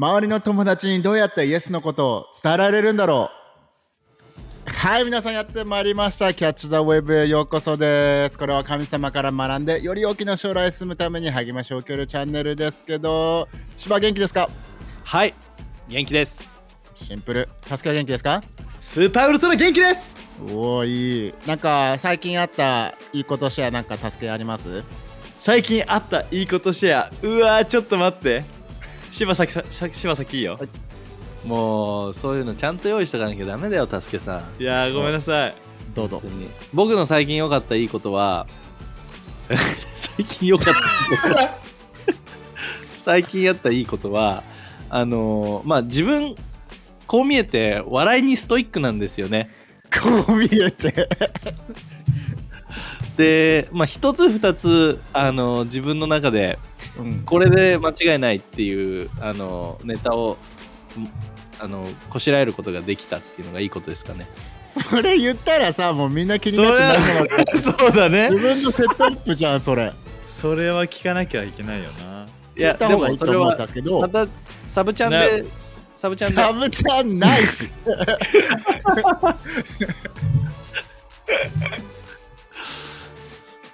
周りの友達にどうやってイエスのことを伝えられるんだろう。はい皆さんやってまいりました。キャッチ・ザ・ウェブへようこそです。これは神様から学んでより大きな将来へ進むために励ましを受けるチャンネルですけど。芝元気ですか？はい元気です。シンプル。助けは元気ですか？スーパーウルトラ元気です。おおいい。なんか最近あったいいことシェアなんか助けあります？最近あったいいことシェア。うわーちょっと待って柴崎ささ柴崎いいよ、はい。もうそういうのちゃんと用意しとかなきゃダメだよたすけさん。い、やーごめんなさい。どうぞ。本当に。僕の最近良かったいいことは最近良かった。いいこと最近やったいいことはあのーまあ自分こう見えて笑いにストイックなんですよね。こう見えて。でまあ一つ二つあのー自分の中でうん。これで間違いないっていうあのネタをんあのこしらえることができたっていうのがいいことですかね。それ言ったらさもうみんな気になってなそうだね。自分のセットアップじゃんそれ。それは聞かなきゃいけないよな。いや聞いた方がいいと思うんですけどまたサブチャンで、サブチャンで。サブちゃんないし。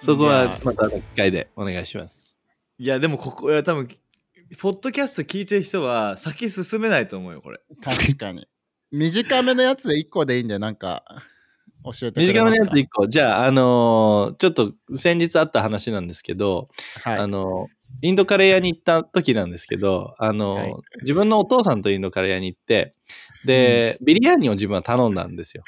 そこはまたの機会でお願いしますいやでもここいや多分ポッドキャスト聞いてる人は先進めないと思うよこれ。確かに。短めのやつで1個でいいんでなんか教えてくれますか？短めのやつ1個。じゃああのーちょっと先日あった話なんですけど、はい。あのインドカレー屋に行った時なんですけど、あの、はい。自分のお父さんとインドカレー屋に行って、で、ビリヤーニを自分は頼んだんですよ。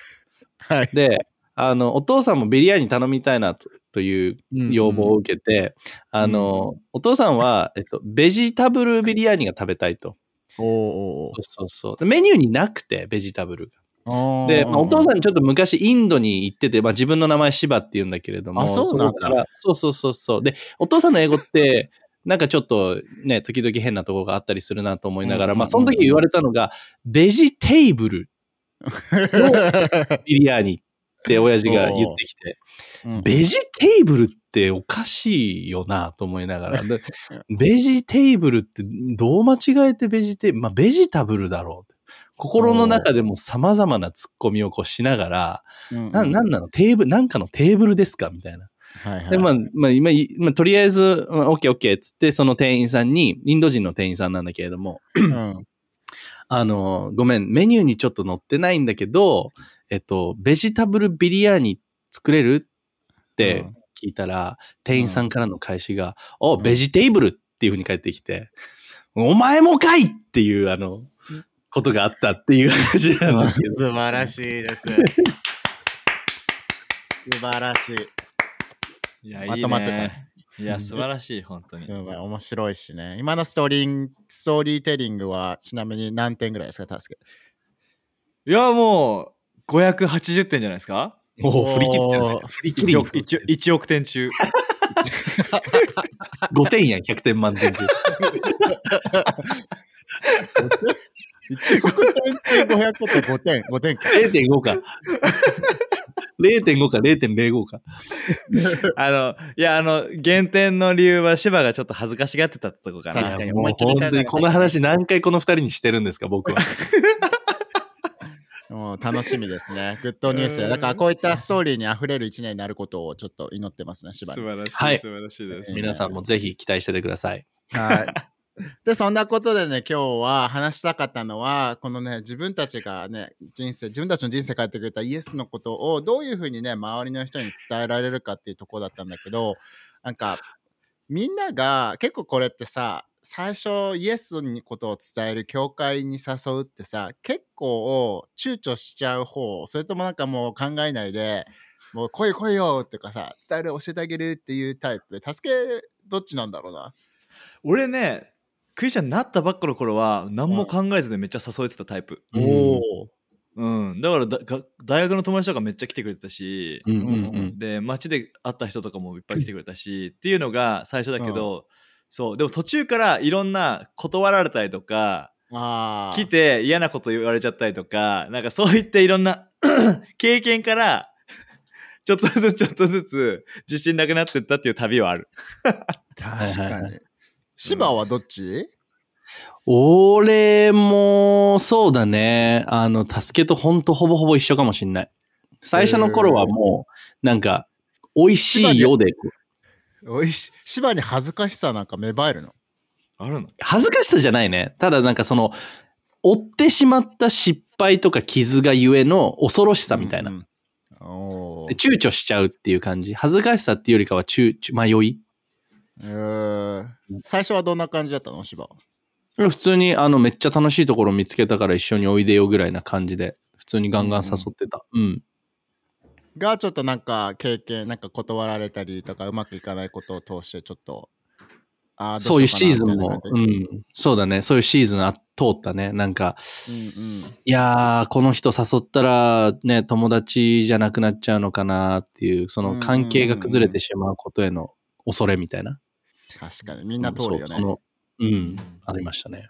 はい。で、あの、お父さんもビリヤーニ頼みたいなとという要望を受けて、あの、お父さんは、えっと、ベジタブルビリヤーニが食べたいと。おそうそうそう。でメニューになくて、ベジタブルが。ーで、まあお父んさんちょっと昔インドに行ってて、まあ、自分の名前シバって言うんだけれども、あそうなんだそうそうそうそう。で、お父さんの英語って、なんかちょっとね、時々変なところがあったりするなと思いながら、うんうんうんうんまあその時言われたのが、ベジテーブルビリヤーニって親父が言ってきて、うんベジテーブルっておかしいよなと思いながら、で ベジテーブルってどう間違えてベジテーブル、まあベジタブルだろう。心の中でも様々なツッコミをこうしながら、うんな、なんなの？テーブル、なんかのテーブルですか？みたいな。はいはい。で、まあ、まあ、今、まあ、とりあえず、まあオッケーオッケーっつって、その店員さんに、インド人の店員さんなんだけれども、うん。あの、ごめん、メニューにちょっと載ってないんだけど、えっと、ベジタブルビリヤーニ作れる？ってうん。聞いたら、店員さんからの返しが、お、ん。ベジテーブルっていう風に返ってきて、お前もかいっていう、あの、ことがあったっていう話なんですけど。素晴らしいです。素晴らしい。いやまとまってたね。いや素晴らしい本当に。すごい。面白いしね。今のストーリーストーリーテリングはちなみに何点ぐらいですか助けいやもう580点じゃないですかおお、振り切ってるね振り切り1億 1, 1億点中 5点やん、100点満点中。1億点中500って5点5点か0.5か。0.5か0.05か。あのいやあの減点の理由は芝がちょっと恥ずかしがってたとこかな確かに思いっきり本当にこの話何回この2人にしてるんですか、僕は。もう楽しみですね。グッドニュースで。だからこういったストーリーに溢れる一年になることをちょっと祈ってますね、しばらく。素晴らしい、はい素晴らしいです皆さんもぜひ期待しててください。はい。で、そんなことでね、今日は話したかったのは、このね、自分たちがね、人生、自分たちの人生変えてくれたイエスのことをどういうふうにね、周りの人に伝えられるかっていうところだったんだけど、なんか、みんなが、結構これってさ、最初イエスのことを伝える教会に誘うってさ、結構躊躇しちゃう方、それともなんかもう考えないで、もう来い来いよってかさ、伝える、教えてあげるっていうタイプで、助け、どっちなんだろうな。俺ねクリスチャンになったばっかの頃は何も考えずでめっちゃ誘えてたタイプうんおお。うんだからだが大学の友達とかめっちゃ来てくれてたし、うんうんうん。で街で会った人とかもいっぱい来てくれたし、っていうのが最初だけど、そうでも途中からいろんな断られたりとか。来て嫌なこと言われちゃったりとかなんかそういったいろんな 経験からちょっとずつちょっとずつ自信なくなってったっていう旅はある。確かに。芝はどっち？俺も、そうだね。あの、助けとほんとほぼほぼ一緒かもしんない。最初の頃はもう、なんか、美味しいようで、おいし、芝に恥ずかしさなんか芽生えるの？あるの？恥ずかしさじゃないね。ただなんかその、追ってしまった失敗とか傷がゆえの恐ろしさみたいな。うん躊躇しちゃうっていう感じ。恥ずかしさっていうよりかは躊躇、迷い？えー最初はどんな感じだったの？芝は。普通にあのめっちゃ楽しいところ見つけたから一緒においでよぐらいな感じで、普通にガンガン誘ってた。うん。が、ちょっとなんか経験、なんか断られたりとか、うまくいかないことを通して、ちょっと、あーそういうシーズンも、どうん。そうだね。そういうシーズンあ通ったね。なんか、じうんうん。いやー、この人誘ったらね、友達じゃなくなっちゃうのかなっていう、その関係が崩れてしまうことへの恐れみたいな。確かに、みんな通るよね。うん、ありましたね。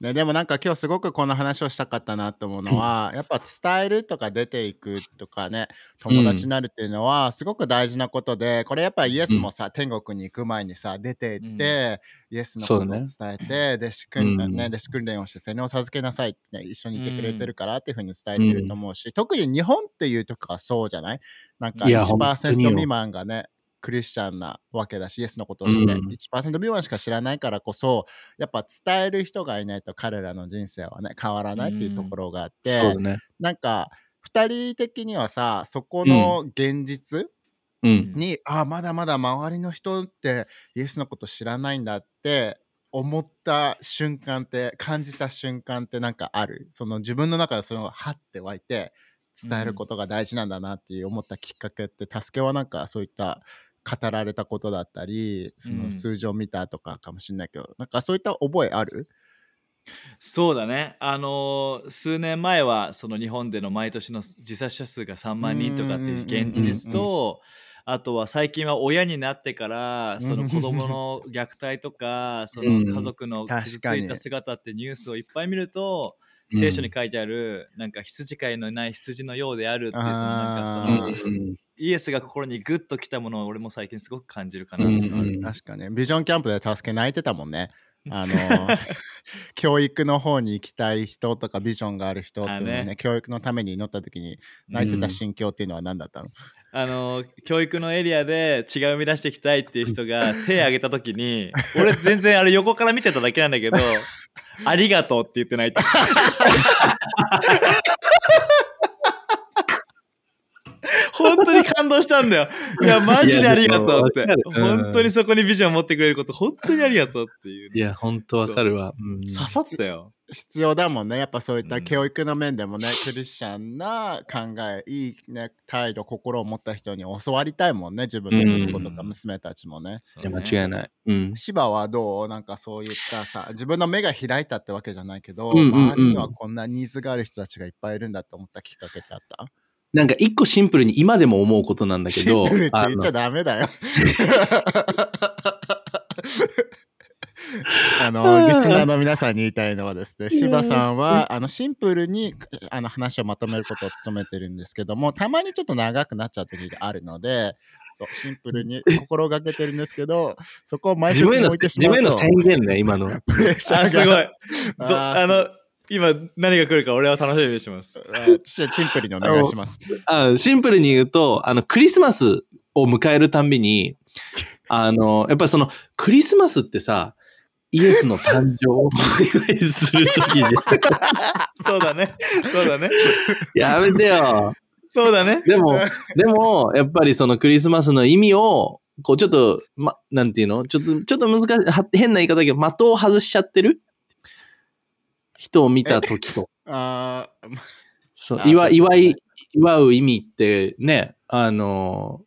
ね、でもなんか今日すごくこの話をしたかったなと思うのは、やっぱ伝えるとか出ていくとかね友達になるっていうのはすごく大事なことでこれやっぱイエスもさ、天国に行く前にさ出て行って、イエスのことを伝えて、弟子訓練、ねうん弟子訓練をして洗脳を授けなさいって、ね、一緒にいてくれてるからっていうふうに伝えてると思うし、特に日本っていうとこはそうじゃない？なんかいや本当1%によ。未満がねクリスチャンなわけだしイエスのことをして、うん1%未満しか知らないからこそやっぱ伝える人がいないと彼らの人生はね変わらないっていうところがあって。なんか2人的にはさそこの現実うん。に、あまだまだ周りの人ってイエスのこと知らないんだって思った瞬間って感じた瞬間ってなんかある？その自分の中でそれがハッて湧いて伝えることが大事なんだなっていう思ったきっかけって助けはなんかそういった語られたことだったりその数字を見たとかかもしれないけど、なんかそういった覚えある？そうだね。あのー数年前はその日本での毎年の自殺者数が3万人とかっていう現実と、あとは最近は親になってからその子供の虐待とかその家族の傷ついた姿ってニュースをいっぱい見ると、うん。聖書に書いてあるなんか羊飼いのない羊のようであるっていうそのなんかそあのーイエスが心にグッときたものを俺も最近すごく感じるかな。うんうん確かに。ビジョンキャンプで助け泣いてたもんね。あの教育の方に行きたい人とかビジョンがある人っていうのはねあね。教育のために祈った時に泣いてた心境っていうのは何だったの、あの教育のエリアで血が生み出していきたいっていう人が 手を挙げた時に俺全然あれ横から見てただけなんだけど「ありがとう」って言ってないた本当に感動したんだよ。いやマジでありがとうって。本当にそこにビジョン持ってくれること本当にありがとうっていう。いや、ほんとわかるわ。う。ん。刺さったよ。必要だもんね。やっぱそういったうん教育の面でもね、クリスチャンな考えいい、ね、態度心を持った人に教わりたいもんね。自分の息子とかうん。娘たちもね。いや、間違いない。うん。芝はどう？なんかそういったさ自分の目が開いたってわけじゃないけど、うんうんうん。周りにはこんなニーズがある人たちがいっぱいいるんだって思ったきっかけってあった？なんか一個シンプルに今でも思うことなんだけど、シンプルってあ言っちゃダメだよ。あのリスナーの皆さんに言いたいのはですね柴さんはあのシンプルにあの話をまとめることを務めてるんですけどもたまにちょっと長くなっちゃう時があるのでそうシンプルに心がけてるんですけどそこを毎週自分への、置いてし自分へのまうと宣言ね、今の。プレッシャーがあすごいあの今何が来るか俺は楽しみにしてます あシンプルにお願いします。あシンプルに言うと、あの、クリスマスを迎えるたんびに、あの、やっぱりその、クリスマスってさ、イエスの誕生をお祝いするときじゃん。そうだねそうだねやめてよ。そうだねでも、でも、やっぱりそのクリスマスの意味を、こうちょっと、ま、なんていうの？ちょっと、ちょっと難しい、は変な言い方だけど、的を外しちゃってる人を見たときと。ああ、そう祝祝い、祝う意味ってね、あの、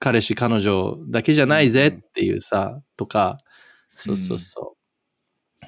彼氏彼女だけじゃないぜっていうさ、とか、そうそうそ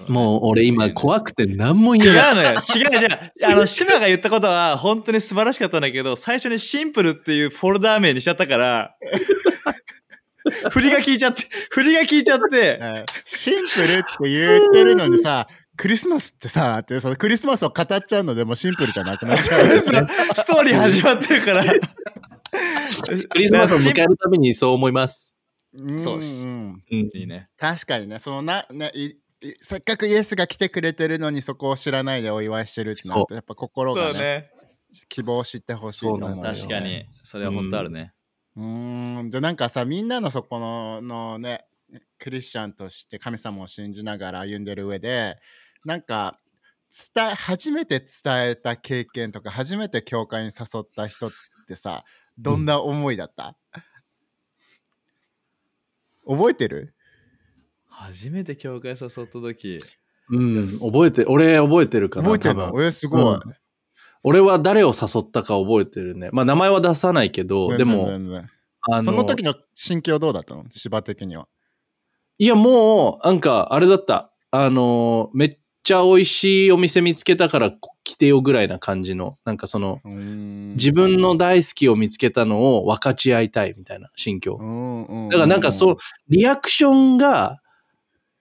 う。もう俺今怖くて何も違言えない。うのよ。違うじゃん。あの、シマが言ったことは 本当に素晴らしかったんだけど、最初にシンプルっていうフォルダー名にしちゃったから、振りが効いちゃって、振りが効いちゃって、えーシンプルって言ってるのにさ、クリスマスってさ、ってそのクリスマスを語っちゃうのでもうシンプルじゃなくなっちゃうんですね。ストーリー始まってるから。クリスマスを迎えるたびにそう思います。うんそうしうんうん。いいね。確かにね、そのな、ね、いせっかくイエスが来てくれてるのにそこを知らないでお祝いしてるってなるとやっぱ心がねそうね。希望を知ってほしいと思うよ、そうなんだよ確かに。それは本当あるね。うーんでなんかさみんなのそこののねクリスチャンとして神様を信じながら歩んでる上でなんか伝え初めて伝えた経験とか初めて教会に誘った人ってさどんな思いだった、覚えてる？初めて教会誘った時。うん、覚えて、俺覚えてるかな。覚えてる多分。のえすごい、うん。俺は誰を誘ったか覚えてるね。まあ名前は出さないけど、でも、全然。あその時の心境どうだったの？芝的には。いやもう、なんかあれだった。あの、めっちゃ美味しいお店見つけたから来てよぐらいな感じの、なんかその、自分の大好きを見つけたのを分かち合いたいみたいな心境。だからなんかそう、リアクションが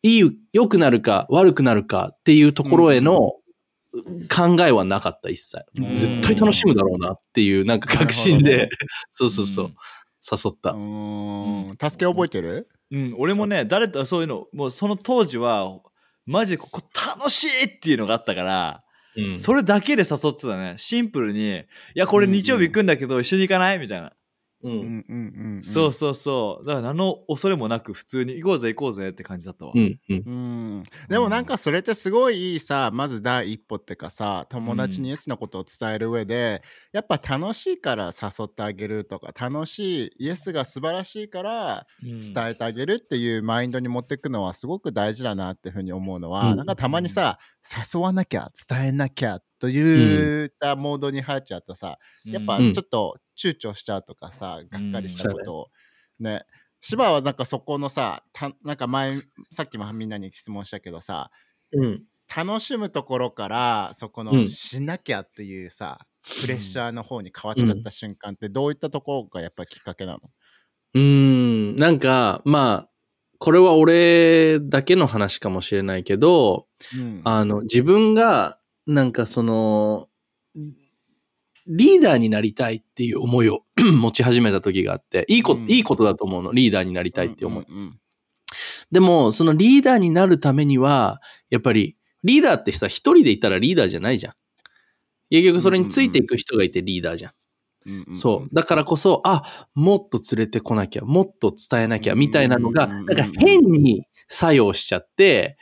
いい、良くなるか悪くなるかっていうところへの考えはなかった一切。うん。絶対楽しむだろうなっていうなんか確信で、そうそうそう、うん。誘った。うーん。助け覚えてる？うん、俺もね、誰とそういうの、もうその当時は、マジでここ楽しいっていうのがあったから、うんそれだけで誘ってたね。シンプルに、いや、これ日曜日行くんだけど、一緒に行かない？みたいな。ううんんうんうんうん。そうそうそう。だから何の恐れもなく普通に行こうぜ行こうぜって感じだったわ。うんうん。うん。でもなんかそれってすごいいいさまず第一歩ってかさ友達にイエスのことを伝える上で、やっぱ楽しいから誘ってあげるとか楽しいイエスが素晴らしいからうん。伝えてあげるっていうマインドに持っていくのはすごく大事だなっていうふうに思うのは、うん。なんかたまにさ誘わなきゃ伝えなきゃといったモードに入っちゃうとさ、やっぱうん。ちょっと躊躇しちゃうとかさ、がっかりしたこと。を、ね。芝はなんかそこのさたなんか前さっきもみんなに質問したけどさうん。楽しむところからそこのうん。しなきゃっていうさ、プレッシャーの方に変わっちゃった瞬間ってどういったところがやっぱりきっかけなの、うーん、なんか、まあ、これは俺だけの話かもしれないけど、うん。あの、自分が、なんかその、リーダーになりたいっていう思いを 持ち始めた時があって、いいこ、うんいいことだと思うの、リーダーになりたいって思い。うんうんでも、そのリーダーになるためには、やっぱり、リーダーってさ、一人でいたらリーダーじゃないじゃん。結局それについていく人がいてリーダーじゃん。うんうんそう。だからこそ、あ、もっと連れてこなきゃ、もっと伝えなきゃ、みたいなのが、なんか変に作用しちゃって、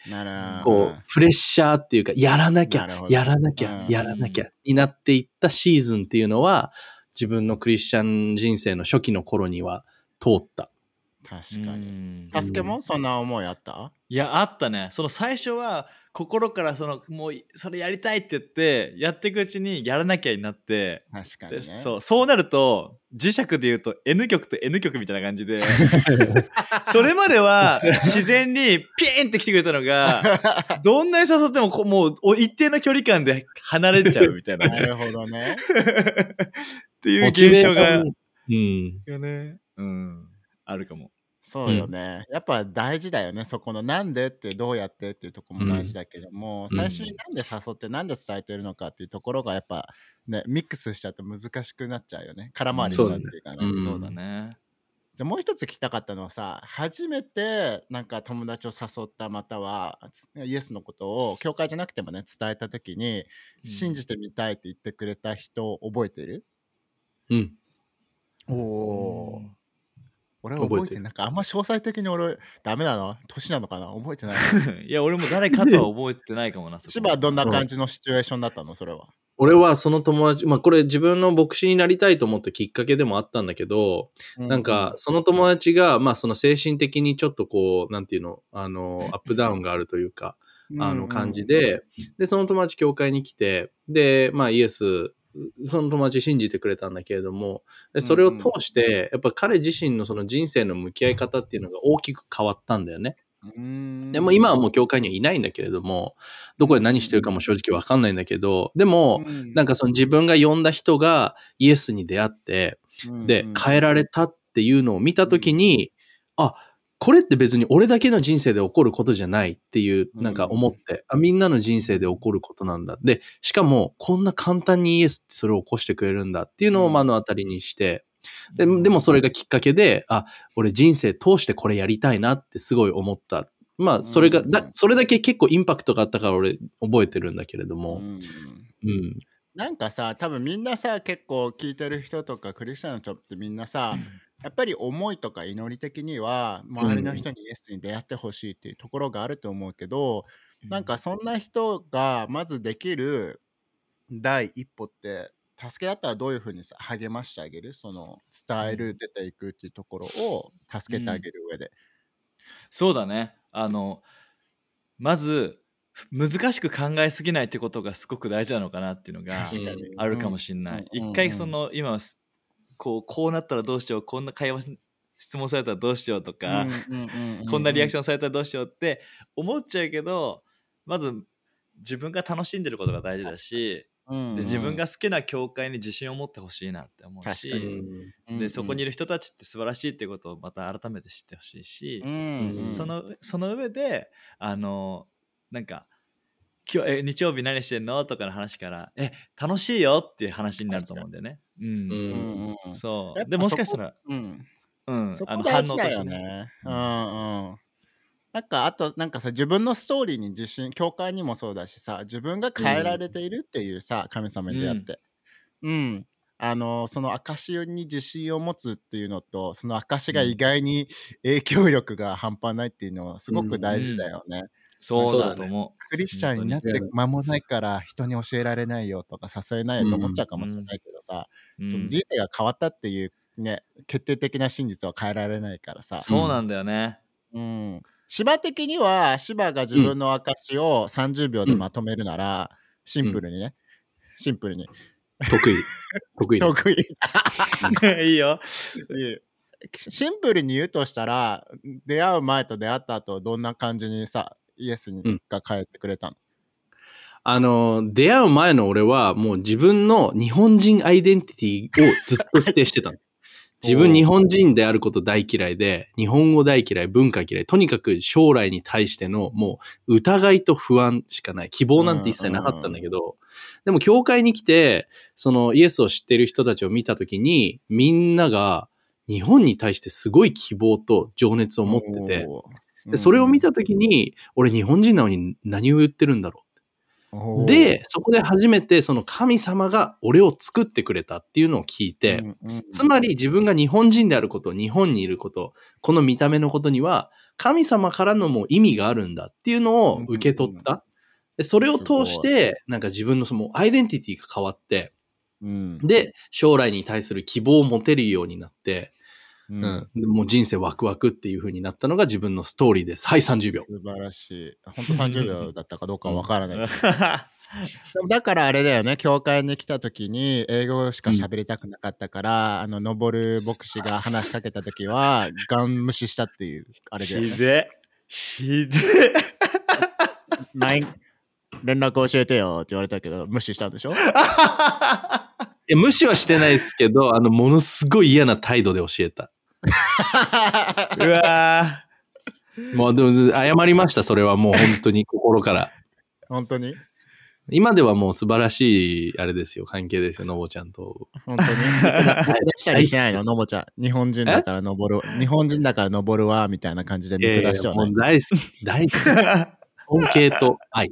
こう、プレッシャーっていうか、やらなきゃやらなきゃ、うん。やらなきゃ、になっていったシーズンっていうのは、自分のクリスチャン人生の初期の頃には通った。確かに。に助けも？そんな思いあった？いやあったね。その最初は心からそのもうそれやりたいって言ってやっていくうちにやらなきゃになって確かにね。でそうそうなると磁石で言うと N 極と N 極みたいな感じで それまでは自然にピーンって来てくれたのが どんなに誘ってもこうもうお一定の距離感で離れちゃうみたいななるほどね。っていう現象がうん。よね。うん。あるかもそうよね、やっぱ大事だよね。そこのなんでってどうやってっていうところも大事だけども、うん最初になんで誘ってなんで伝えてるのかっていうところがやっぱねミックスしちゃうと難しくなっちゃうよね。空回りしちゃうっていうかね、そうだねうん。そうだね。じゃあもう一つ聞きたかったのはさ初めてなんか友達を誘ったまたはつイエスのことを教会じゃなくてもね伝えた時にうん。信じてみたいって言ってくれた人覚えてる、うん。おおうん俺は覚えてる。なんかあんま詳細的に俺ダメなの？年なのかな？覚えてない いや俺も誰かとは覚えてないかもな千葉はどんな感じのシチュエーションだったの？それは。俺はその友達、まあこれ自分の牧師になりたいと思ったきっかけでもあったんだけど、なんか、その友達が、まあその精神的にちょっとこう、なんていうの、あの、アップダウンがあるというか、あの感じ、で、で、その友達教会に来て、で、まあイエス、その友達信じてくれたんだけれども、でそれを通して、やっぱ彼自身のその人生の向き合い方っていうのが大きく変わったんだよね。うん。でも今はもう教会にはいないんだけれども、どこで何してるかも正直わかんないんだけど、でも、なんかその自分が呼んだ人がイエスに出会って、で、変えられたっていうのを見たときに、あ、これって別に俺だけの人生で起こることじゃないっていう、なんか思って、あみんなの人生で起こることなんだ。で、しかも、こんな簡単にイエスってそれを起こしてくれるんだっていうのをうん目の当たりにして、ででもそれがきっかけで、あ、俺人生通してこれやりたいなってすごい思った。まあ、それが、うんだ、それだけ結構インパクトがあったから俺覚えてるんだけれども。うんうん。なんかさ多分みんなさ結構聞いてる人とかクリスチャンの人ってみんなさやっぱり思いとか祈り的には周りの人にイエスに出会ってほしいっていうところがあると思うけど、なんかそんな人がまずできる第一歩って助け合ったらどういうふうにさ励ましてあげる？その伝える出ていくっていうところを助けてあげる上で。そうだね。あのまず難しく考えすぎないってことがすごく大事なのかなっていうのがあるかもしれない、うん。一回その今すこうこうなったらどうしようこんな会話し質問されたらどうしようとか、こんなリアクショョンされたらどうしようって思っちゃうけどまず自分が楽しんでることが大事だし、ンで自分が好きな教会に自信を持ってほしいなって思うしに。でそこにいる人たちって素晴らしいってことをまた改めて知ってほしいし、うん。そのその上であのなんか今日え日曜日何してんの？とかの話からえ楽しいよっていう話になると思うんだよね。うん。うん。うんうんそう。でもしかしたらうん。うん。そあの反応こ大事だとしてね。よね。うん。うん。なんかあとなんかさ自分のストーリーに自信教会にもそうだしさ自分が変えられているっていうさ、神様に出会って。うん、あのその証に自信を持つっていうのとその証が意外に影響力が半端ないっていうのはすごく大事だよね。そうだと思クリスチャンになって間もないから人に教えられないよとか誘えないよと思っちゃうかもしれないけどさ、う。うんその人生が変わったっていうね決定的な真実は変えられないからさ。そうなんだよね。うん、芝的には芝が自分の証を30秒でまとめるなら、シンプルにね、シンプルに得意。得意だ。得意 いいよ。シンプルに言うとしたら出会う前と出会った後どんな感じにさイエスが帰ってくれたの、あの、出会う前の俺はもう自分の日本人アイデンティティをずっと否定してたの。自分日本人であること大嫌いで、日本語大嫌い、文化嫌い、とにかく将来に対してのもう疑いと不安しかない。希望なんて一切なかったんだけど、でも教会に来て、そのイエスを知ってる人たちを見たときに、みんなが日本に対してすごい希望と情熱を持ってて、でそれを見たときに、俺日本人なのに何を言ってるんだろう。で、そこで初めてその神様が俺を作ってくれたっていうのを聞いて、つまり自分が日本人であること、日本にいること、この見た目のことには、神様からのもう意味があるんだっていうのを受け取った。でそれを通して、なんか自分のそのアイデンティティが変わって、うん。で、将来に対する希望を持てるようになって、ううんん、でもう人生ワクワクっていう風になったのが自分のストーリーです。はい、30秒。素晴らしい 本当30秒だったかどうかはわからない でもだからあれだよね、教会に来た時に英語しか喋りたくなかったから、あの、登る牧師が話しかけた時は、ガン無視したっていう、あれだよね。ひで。ひで。連絡教えてよって言われたけど、無視したんでしょ？いや無視はしてないですけど、あの、ものすごい嫌な態度で教えた。うわもう、でも、謝りました、それはもう本当に心から。本当に？今ではもう素晴らしい、あれですよ、関係ですよ、のぼちゃんと。本当に？りしないの、のぼちゃん。日本人だから登る。日本人だから登るわ、みたいな感じで見いやいや下してはないもう。大好き、大好き。尊敬と愛。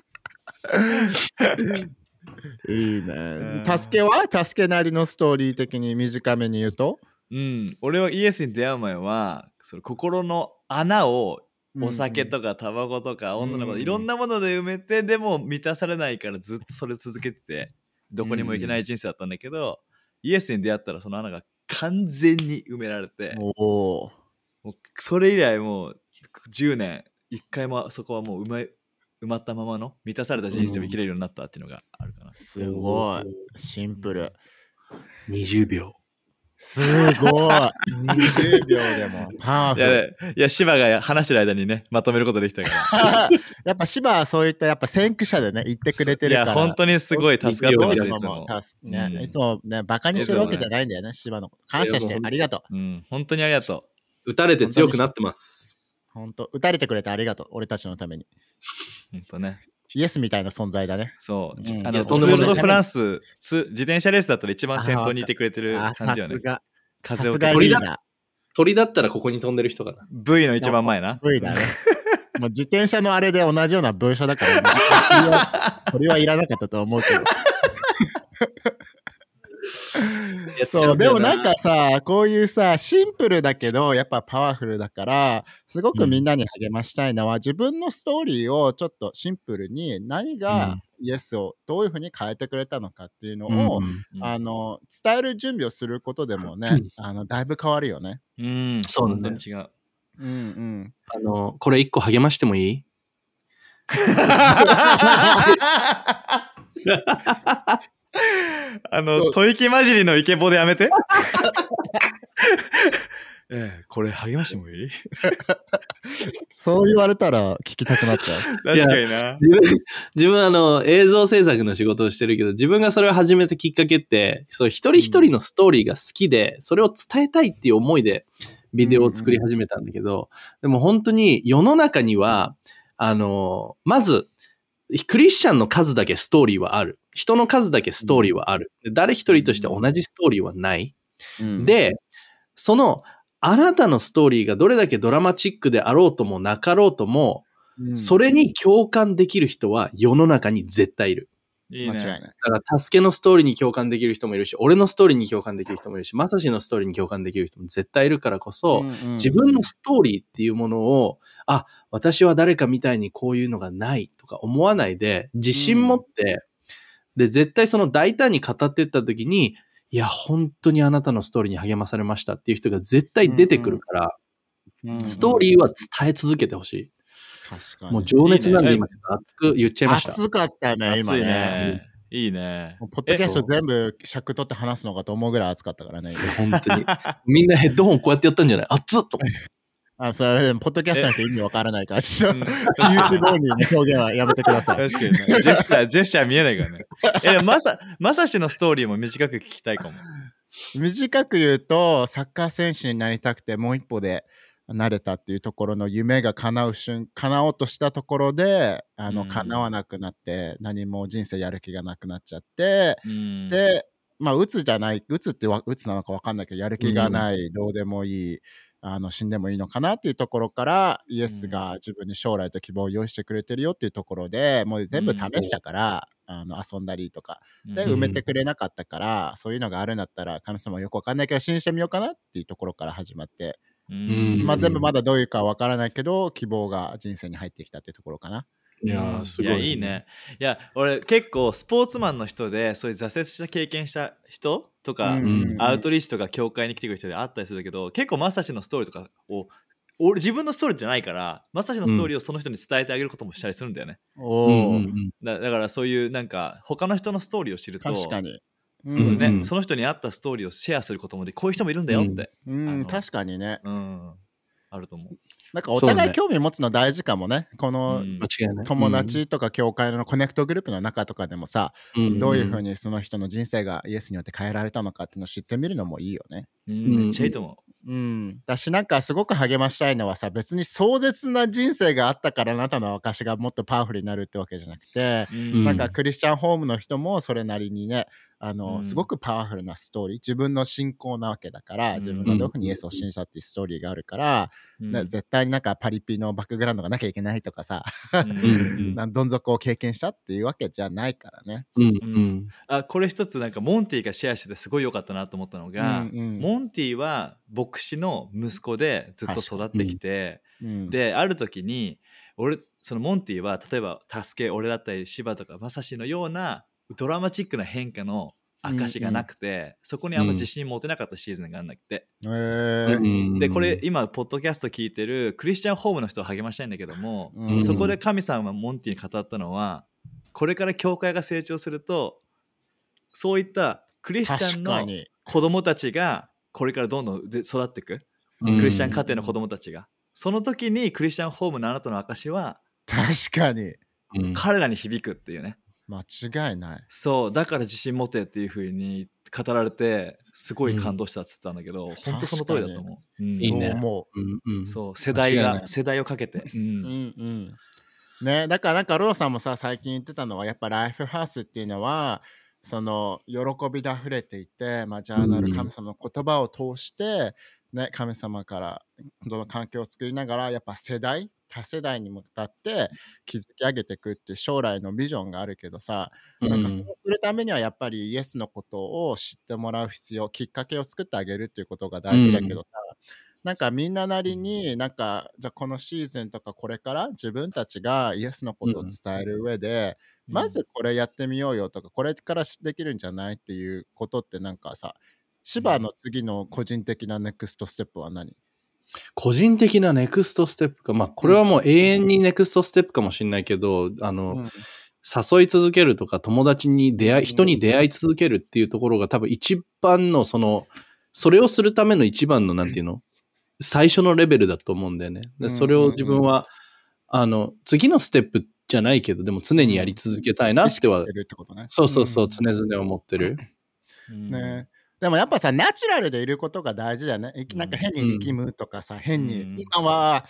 いいね。助けは？助けなりのストーリー的に短めに言うと？うん、俺はイエスに出会う前はその心の穴をお酒とかタバコとか女の子うんいろんなもので埋めてでも満たされないからずっとそれ続けててどこにも行けない人生だったんだけど、イエスに出会ったらその穴が完全に埋められてもうそれ以来もう10年一回もそこはもう埋ま埋まったままの満たされた人生を生きれるようになったっていうのがあるかな。すごい。シンプル。20秒。すごい。20秒でもパワいやフル。ねいや芝が話してる間にねまとめることできたから。やっぱ芝はそういったやっぱ先駆者でね言ってくれてるから。いや本当にすごい助かってますいついつもねうんいつもね、バカにしてるわけじゃないんだよね、芝のこと。感謝してる。ありがとう。うん本当にありがと打たれて強くなってます。本当打たれてくれてありがとう。俺たちのために。う。本当ね。イエスみたいな存在だね。そう。じうんあのツール・ド・フランスツ自転車レースだったら一番先頭にいてくれてる感じよね。風を受けがリーダー。鳥だったらここに飛んでる人かな。V の一番前な。V だね。もう自転車のあれで同じような文章だから、ね、これはこれはいらなかったと思うけど。そう、でもなんかさ、こういうさ、シンプルだけど、やっぱパワフルだから、すごくみんなに励ましたいのは、自分のストーリーをちょっとシンプルに何がイエスをどういうふうに変えてくれたのかっていうのを、うんあの伝える準備をすることでもね、あのだいぶ変わるよね。うん、そうだね本当に違う。うんうん。あの、これ一個励ましてもいい あの、吐息混じりのイケボでやめて。ええ、これ励ましてもいい？そう言われたら聞きたくなっちゃう。確かにな。自分、自分あの、映像制作の仕事をしてるけど、自分がそれを始めたきっかけって、そう、一人一人のストーリーが好きで、それを伝えたいっていう思いで、ビデオを作り始めたんだけど、でも本当に世の中には、あの、まず、クリスチャンの数だけストーリーはある。人の数だけストーリーはある。で誰一人として同じストーリーはない。うん、で、その、あなたのストーリーがどれだけドラマチックであろうともなかろうとも、うんそれに共感できる人は世の中に絶対いる。いいね。間違いない。だから、助けのストーリーに共感できる人もいるし、俺のストーリーに共感できる人もいるし、まさしのストーリーに共感できる人も絶対いるからこそ、うんうん自分のストーリーっていうものを、あ、私は誰かみたいにこういうのがないとか思わないで、自信持って、で、絶対その大胆に語っていった時に、いや、本当にあなたのストーリーに励まされましたっていう人が絶対出てくるから、うんうんストーリーは伝え続けてほしい。確かに。もう情熱なんで今ちょっと熱く言っちゃいました。熱かったね、今熱いね。ね。いいね。ポッドキャスト全部尺取って話すのかと思うぐらい熱かったからね。本当に。みんなヘッドホンこうやってやったんじゃない？熱っと。あ、それ、ポッドキャストなんて意味わからないから、ちょっとうん YouTube オンリーの表現はやめてください。確かにね。ジェスチャー、ジェスチャー見えないからね。え、まさ、まさしのストーリーも短く聞きたいかも。短く言うと、サッカー選手になりたくて、もう一歩でなれたっていうところの夢が叶う瞬、叶おうとしたところで、あの、うん。叶わなくなって、何も人生やる気がなくなっちゃって、うん、で、まあ、うつじゃない、うつってわうつなのかわかんないけど、やる気がない、どうでもいい、あの死んでもいいのかなっていうところから、イエスが自分に将来と希望を用意してくれてるよっていうところでもう全部試したから、あの遊んだりとか。でうん。埋めてくれなかったから、そういうのがあるんだったら神様よくわかんないけど信じてみようかなっていうところから始まって、うんまあ、全部まだどういうかわからないけど希望が人生に入ってきたっていうところかな。いやー、すごい。いや、いい。ね。いや、俺結構スポーツマンの人で、そういう挫折した経験した人とか、んアウトリーチとか教会に来てくる人であったりするけど、結構まさしのストーリーとかを、俺自分のストーリーじゃないから、まさしのストーリーをその人に伝えてあげることもしたりするんだよね。おうんお、うんうんだだからそういうなんか、他の人のストーリーを知ると、確かに。そうね、うんその人に合ったストーリーをシェアすることもで、こういう人もいるんだよって。うん、あの確かにね。うん。あると思う。なんかお互い興味持つの大事かもね。この。友達とか教会のコネクトグループの中とかでもさ、うんどういうふうにその人の人生がイエスによって変えられたのかっていうのを知ってみるのもいいよね。うん、めっちゃいいと思うん。だしなんかすごく励ましたいのはさ別に壮絶な人生があったからあなたの証がもっとパワフルになるってわけじゃなくて、う。うんなんかクリスチャンホームの人もそれなりにねあの、うん。すごくパワフルなストーリー。自分の信仰なわけだからうん。自分がどういうふうにイエスを信じたっていうストーリーがあるから、うん。ね絶対になんかパリピのバックグラウンドがなきゃいけないとかさ、うん。どん底を経験したっていうわけじゃないからね。うんうん。あこれ一つなんかモンティがシェアしててすごい良かったなと思ったのが、うんうんモンティは牧師の息子でずっと育ってきて、うん、である時に俺そのモンティは例えば「助け俺だったり芝とかまさしのようなドラマチックな変化の証がなくて、そこにあんま自信持てなかったシーズンがあるんだって、えー。うんでこれ今ポッドキャスト聞いてるクリスチャンホームの人を励ましたいんだけども、うん。そこで神様がモンティに語ったのはこれから教会が成長するとそういったクリスチャンの。子供たちがこれからどんどんで育っていく、うん。クリスチャン家庭の子供たちが。その時にクリスチャンホームのあなたの証は確かに。うん。彼らに響くっていうね間違いない。そうだから自信持てっていう風に語られてすごい感動したっつってたんだけど、本当その通りだと思う、うんいいねそう思う。んうん。そう世代が世代をかけて、うう。うんんうん。ね、だからなんかローさんもさ最近言ってたのはやっぱライフハウスっていうのはその喜びで溢れていて、まあ、ジャーナル神様の言葉を通して、ね、神様からどの環境を作りながらやっぱ世代多世代に向かって築き上げていくっていう将来のビジョンがあるけどさ、うん。なんかそうするためにはやっぱりイエスのことを知ってもらう必要きっかけを作ってあげるっていうことが大事だけどさ、なんかみんななりになんかじゃあこのシーズンとかこれから自分たちがイエスのことを伝える上で、まずこれやってみようよとかこれからできるんじゃないっていうことってなんかさ芝の次の個人的なネクストステップは何？個人的なネクストステップか。まあ、これはもう永遠にネクストステップかもしれないけど、あの、うん。誘い続けるとか、友達に出会い、人に出会い続けるっていうところが多分一番の、その、それをするための一番の、なんていうの？最初のレベルだと思うんだよね。でそれを自分は、あの、次のステップじゃないけど、でも常にやり続けたいなってはてるってことね。そうそうそう、ん。常々思ってる。うんねでもやっぱさナチュラルでいることが大事だよね。なんか変にうん。力むとかさ、変にうん。今は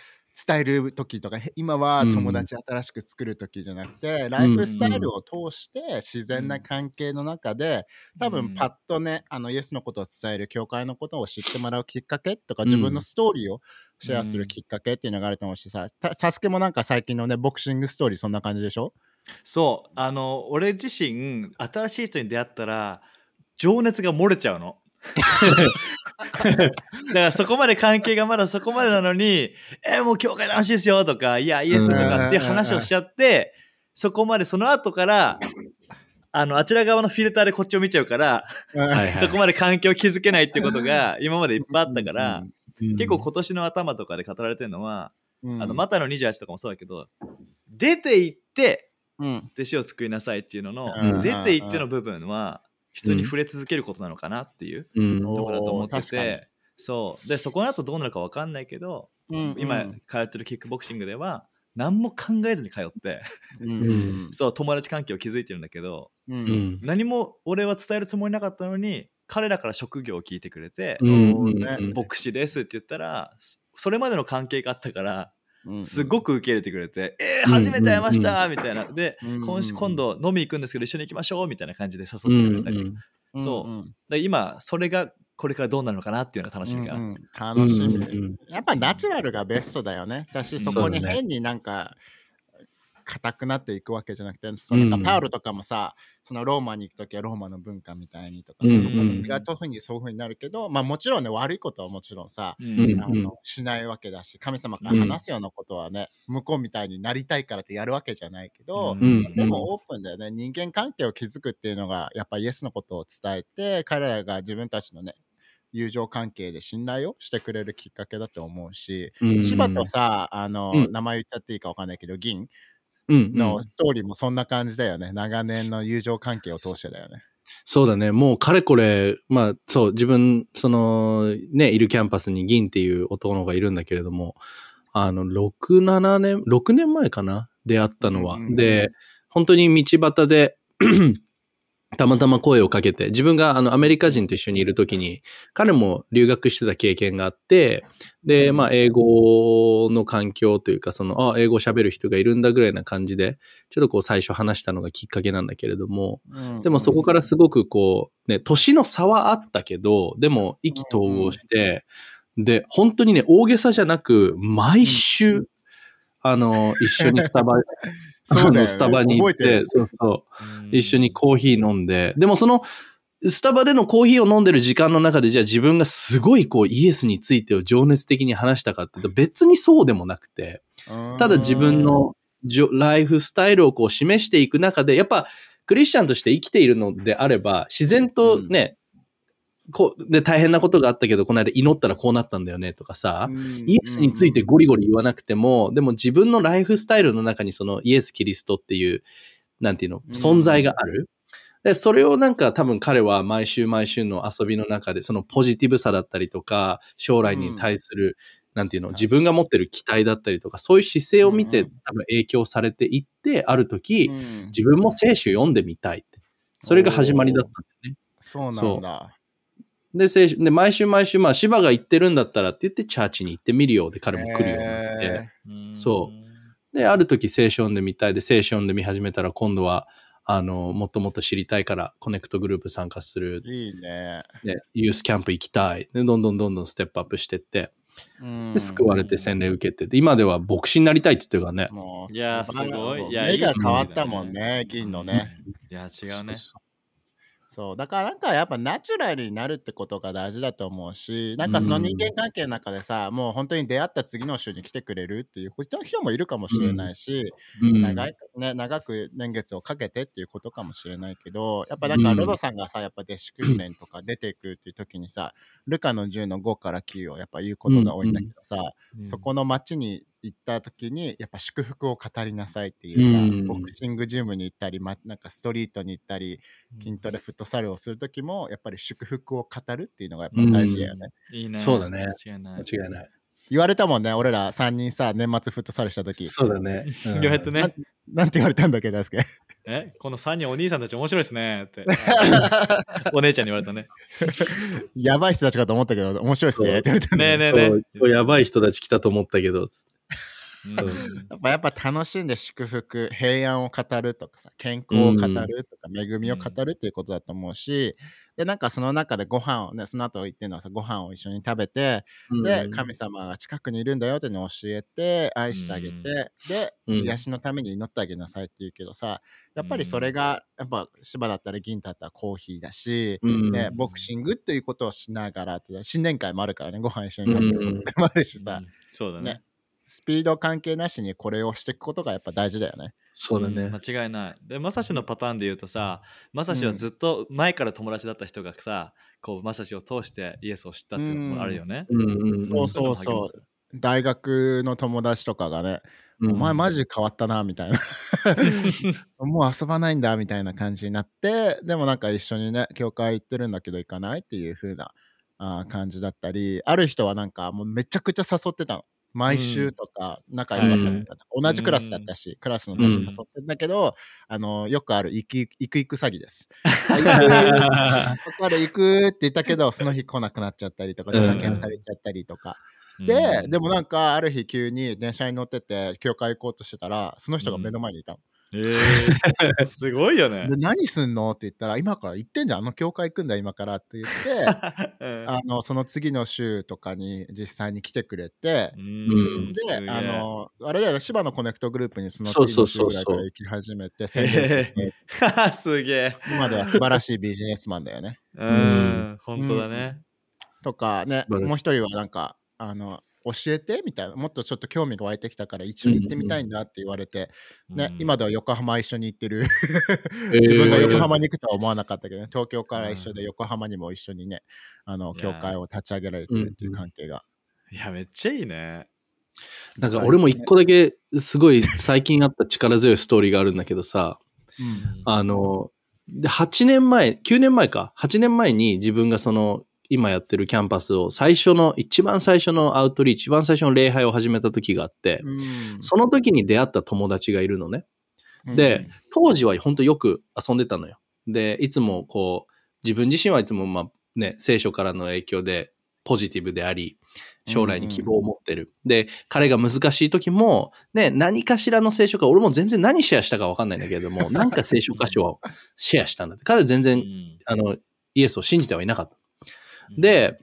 伝える時とかへ今は友達新しく作る時じゃなくて、ライフスタイルを通して自然な関係の中で多うん。分パッとねあのイエスのことを伝える教会のことを知ってもらうきっかけとか自分のストーリーをシェアするきっかけっていうのがあると思うしさ、たサスケもなんか最近のねボクシングストーリーそんな感じでしょ？そう。あの俺自身新しい人に出会ったら情熱が漏れちゃうの。だからそこまで関係がまだそこまでなのに「えもう教会楽しいですよ」とか「いやイエス」とかっていう話をしちゃってそこまでその後からあのあちら側のフィルターでこっちを見ちゃうからそこまで関係を築けないってことが今までいっぱいあったからうん結構今年の頭とかで語られてるのはうん。あのマタイの28とかもそうだけど出て行ってうん。弟子を作りなさいっていうのの、うん。出て行っての部分は人に触れ続けることなのかなっていうところだと思ってて、そう。でそこの後どうなるか分かんないけど、うん。今通ってるキックボクシングでは何も考えずに通って。うん。うん。そう友達関係を築いてるんだけどうん。うん。何も俺は伝えるつもりなかったのに彼らから職業を聞いてくれて、うん。そうね。うん牧師ですって言ったらそそれまでの関係があったからうんすごく受け入れてくれて「えー、うん初めて会いました!」みたいな。でうん今週今度飲み行くんですけど一緒に行きましょうみたいな感じで誘うんってくれたり。とかそう。うんで今それがこれからどうなるのかなっていうのが楽しみか。な、うんうん。楽しみ、やっぱナチュラルがベストだよね。だしそこに変になんか硬くなっていくわけじゃなくて、そのなんかパウロとかもさそのローマに行く時はローマの文化みたいにとかさ、そこにがうにそういうふうになるけどまあもちろんね悪いことはもちろんさ、あのしないわけだし神様から話すようなことはね、向こうみたいになりたいからってやるわけじゃないけど、でもオープンだよね人間関係を築くっていうのがやっぱイエスのことを伝えて彼らが自分たちのね友情関係で信頼をしてくれるきっかけだと思うし、うん。柴とさあの、うん。名前言っちゃっていいかわかんないけど銀。うんのストーリーもそんな感じだよね、長年の友情関係を通してだよね。そうだね。もうかれこれ、まあそう、自分、その、ね、いるキャンパスに銀っていう男の子がいるんだけれども、あの、6、7年、6年前かな？出会ったのは。うんうんうんで、本当に道端で、たまたま声をかけて、自分があのアメリカ人と一緒にいるときに、彼も留学してた経験があって、で、まあ、英語の環境というか、その、あ、英語喋る人がいるんだぐらいな感じで、ちょっとこう最初話したのがきっかけなんだけれども、うん。でもそこからすごくこう、ね、年の差はあったけど、でも意気投合して、で、本当にね、大げさじゃなく、毎週、あの、一緒にスタバ、そね。スタバに行って、そうそう、一緒にコーヒー飲んで、でもその、スタバでのコーヒーを飲んでる時間の中で、じゃあ自分がすごいこうイエスについてを情熱的に話したかって別にそうでもなくて、ただ自分のライフスタイルをこう示していく中で、やっぱクリスチャンとして生きているのであれば、自然とね、こう、で大変なことがあったけど、この間祈ったらこうなったんだよねとかさ、イエスについてゴリゴリ言わなくても、でも自分のライフスタイルの中にそのイエス・キリストっていう、なんていうの、うん。存在がある。で、それをなんか多分彼は毎週毎週の遊びの中で、そのポジティブさだったりとか、将来に対する、なんていうの、自分が持ってる期待だったりとか、そういう姿勢を見てうん多分影響されていって、ある時、うん自分も聖書読んでみたいって。それが始まりだったんだよね。そうなんだ。で、聖書で毎週毎週、まあ、芝が行ってるんだったらって言って、チャーチに行ってみるよで彼も来るようになって。そうで、ある時聖書読んでみたいで、聖書読んでみ始めたら、今度は、あの、もっともっと知りたいから、コネクトグループ参加する。いいね。ね、ユースキャンプ行きたい。で、どんどんどんどんステップアップしてって。うんで、救われて洗礼受けて、で今では牧師になりたいって言ってるからね。もういやすごいいや目が変わったもんね、銀のね。いや、違うね。そうそうだからなんかやっぱナチュラルになるってことが大事だと思うしなんかその人間関係の中でさ、もう本当に出会った次の週に来てくれるっていう人もいるかもしれないし、うん長いね、長く年月をかけてっていうことかもしれないけどやっぱなんかうんロドさんがさやっぱ弟子訓練とか出ていくっていう時にさルカの10の5から9をやっぱ言うことが多いんだけどさ、うん。そこの町に行った時にやっぱ祝福を語りなさいっていうさ、うんボクシングジムに行ったり、ま、なんかストリートに行ったり筋トレフットサルをする時もやっぱり祝福を語るっていうのがやっぱ大事だよね、いいね。そうだね間違いない。間違いない。言われたもんね俺ら3人さ年末フットサルした時そうだね。うん言われてね。なんて言われたんだっけ大輔？え？この3人お兄さんたち面白いですねって。お姉ちゃんに言われたね。やばい人たちかと思ったけど面白いっすねって言われたんだよねえねえねそうやばい人たち来たと思ったけど、つってうんやっぱやっぱ楽しんで祝福平安を語るとかさ健康を語るとか、恵みを語るっていうことだと思うし、でなんかその中でご飯をねその後言ってるのはさご飯を一緒に食べて、で神様が近くにいるんだよっていうのを教えて愛してあげて、うん。で、うん。癒しのために祈ってあげなさいって言うけどさやっぱりそれがやっぱ芝だったら銀だったらコーヒーだし、うん。ね、ボクシングっていうことをしながらって新年会もあるからねご飯一緒に食べることもあるしさ、うん。そうだね。ね。スピード関係なしにこれをしていくことがやっぱ大事だよね。そうだね。うん間違いない。で、まさしのパターンで言うとさ、まさしはずっと前から友達だった人がさ、こう、まさしを通してイエスを知ったっていうのもあるよね。うんうんそうそうそう大学の友達とかがね、うんお前マジ変わったなみたいな もう遊ばないんだみたいな感じになってでもなんか一緒にね教会行ってるんだけど行かないっていう風なあー感じだったりある人はなんかもうめちゃくちゃ誘ってたの毎週とか仲良かったりだとか同じクラスだったし、クラスのために誘ってんだけど、あのよくある行く行く行く詐欺です。あ 行くる行くって言ったけどその日来なくなっちゃったりとか、うん。派遣されちゃったりとか。で、でもなんかある日急に電車に乗ってて教会行こうとしてたらその人が目の前にいたの。えー、すごいよね。で。何すんの？って言ったら今から行ってんじゃん。あの教会行くんだ今からって言ってうん あのその次の週とかに実際に来てくれてう、んで、あの、あれだよ、芝のコネクトグループにその次の週ぐらいから行き始めて、すげえ。今では素晴らしいビジネスマンだよね。うん、本当だね。とかね、もう一人はなんか、あの、教えて？みたいな、もっとちょっと興味が湧いてきたから一緒に行ってみたいんだって言われて、ね、うん。今では横浜一緒に行ってる。えー。自分が横浜に行くとは思わなかったけどね、東京から一緒で横浜にも一緒にね、あの、教会を立ち上げられてるっていう関係が。いや、めっちゃいいね。なんか俺も一個だけすごい最近あった力強いストーリーがあるんだけどさ、うん。あの、で8年前、9年前か、8年前に自分がその、今やってるキャンパスを最初の、一番最初のアウトリーチ、一番最初の礼拝を始めた時があって、うんその時に出会った友達がいるのね。で、当時は本当よく遊んでたのよ。で、いつもこう、自分自身はいつもまあね、聖書からの影響でポジティブであり、将来に希望を持ってる。で、彼が難しい時も、ね、何かしらの聖書か、俺も全然何シェアしたかわかんないんだけれども、なんか聖書箇所をシェアしたんだって。彼は全然、うんあの、イエスを信じてはいなかった。で、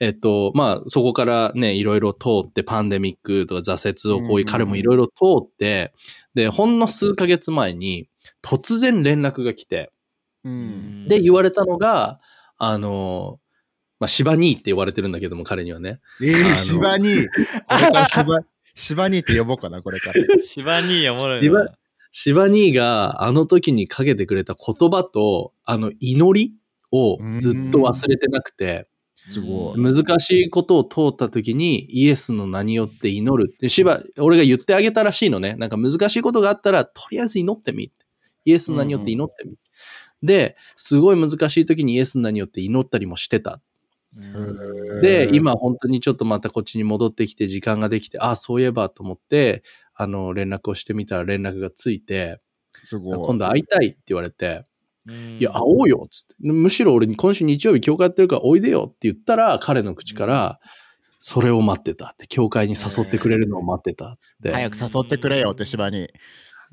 えっと、まあ、そこからね、いろいろ通って、パンデミックとか挫折をこういう彼もいろいろ通って、で、ほんの数ヶ月前に、突然連絡が来て、うん。で、言われたのが、あの、まあ、芝兄って呼ばれてるんだけども、彼にはね。えー、芝に、これ から芝、芝にって呼ぼうかな、これから。芝におもろい芝な。芝兄があの時にかけてくれた言葉と、あの祈りをずっと忘れてなくて、すごい。難しいことを通った時にイエスの名によって祈る。で、芝、俺が言ってあげたらしいのね。なんか難しいことがあったら、とりあえず祈ってみって。イエスの名によって祈ってみ。で、すごい難しい時にイエスの名によって祈ったりもしてた。うんで、うん今本当にちょっとまたこっちに戻ってきて時間ができて、ああ、そういえばと思って、あの、連絡をしてみたら連絡がついて。今度会いたいって言われて、うんいや、会おうよっつって。むしろ俺に今週日曜日教会やってるからおいでよって言ったら、彼の口から、それを待ってたって、教会に誘ってくれるのを待ってたっつって。早く誘ってくれよって芝に。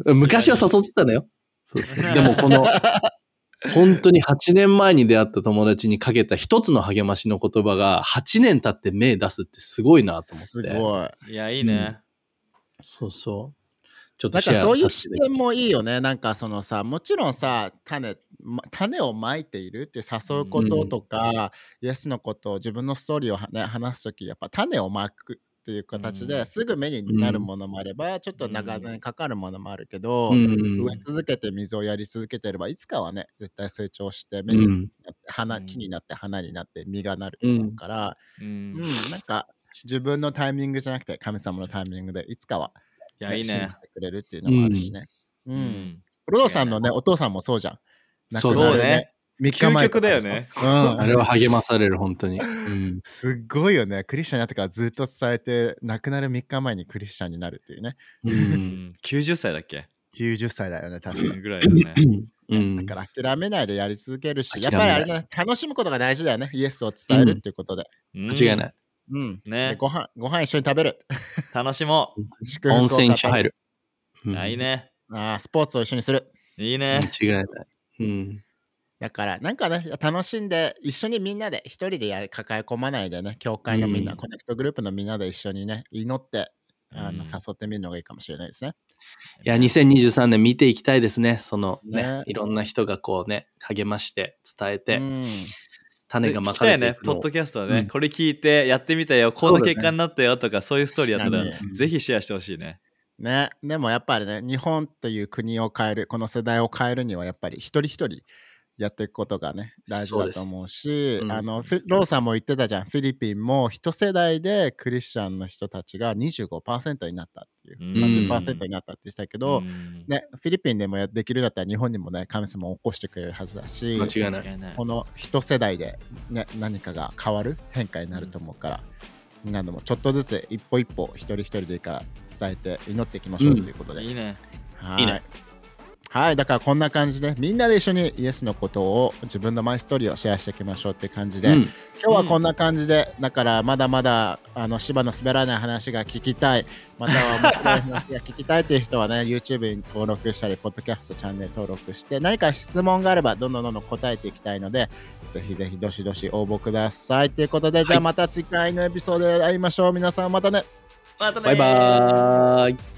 昔は誘ってたのよ。そうそう。でもこの、本当に8年前に出会った友達にかけた一つの励ましの言葉が8年経って目出すってすごいなと思って。すごい。いや、いいね。そうそう。ちょっとシェアかそういう視点もいいよね。なんかそのさ、もちろんさ、種、ま種をまいているって誘うこととか、イエスのことを自分のストーリーをは、ね、話すとき、やっぱ種をまくっていう形うん。ですぐ目になるものもあれば、ちょっと長年かかるものもあるけど、うん植え続けて水をやり続けてればいつかはね絶対成長して目にうん。なって花、うん。木になって花になって実がなると思うから、ううんん。なんか自分のタイミングじゃなくて神様のタイミングでいつかは、いや、ねいいね。信じてくれるっていうのもあるしね。う。うんん。ロドさんのねお父さんもそうじゃん。そう亡くなるそうね。3日前とか究極だよねうん。あれは励まされる、本当に。うん。すっごいよね。クリスチャンになってからずっと伝えて、亡くなる3日前にクリスチャンになるっていうね。う。うんん。90歳だっけ？90歳だよね、確かに。ぐらいだね。うんだから諦めないでやり続けるし、やっぱりあれだね、楽しむことが大事だよね。イエスを伝えるっていうことで。間間違いない。うん。ねでご飯ご飯一緒に食べる。楽しも祝福を温泉一緒入る。る。うう。んあ、いい。ね。あースポーツを一緒にする。いいね。間違いない。うん。だから、なんかね、楽しんで、一緒にみんなで、一人でやる抱え込まないでね、教会のみんな、うんコネクトグループのみんなで一緒にね、祈って、あのうん誘ってみるのがいいかもしれないですね。いや、2023年見ていきたいですね。そのね、ねいろんな人がこうね、励まして伝えて、うん種がまかれていく、の。をポッドキャストでね、うん。これ聞いてやってみたよ、こんな結果になったよとか、そういうストーリーあったらぜひシェアしてほしいね。ね、でもやっぱりね、日本という国を変える、この世代を変えるには、やっぱり一人一人やっていくことがね、大事だと思うし、うん。あのローさんも言ってたじゃん、フィリピンも一世代でクリスチャンの人たちが25%になったっていう、うん。30%になったって言ってたけど、うん。ね、フィリピンでもやできるだったら日本にもね、神様を起こしてくれるはずだし、この一世代で、ね、何かが変わる変化になると思うから、みんなでもちょっとずつ一歩一歩一人一人でいいから伝えて祈っていきましょうということで、いいね。はい。いいねはいだからこんな感じでみんなで一緒にイエスのことを自分のマイストーリーをシェアしていきましょうっていう感じで、うん今日はこんな感じで、だからまだまだあの芝の滑らない話が聞きたい、または面白い話が聞きたいという人はね、YouTube に登録したり、ポッドキャストチャンネル登録して、何か質問があればどんどんどんどん答えていきたいので、ぜひぜひどしどし応募ください。ということで、じゃあまた次回のエピソードで会いましょう。皆さんまたね。またねバイバーイ。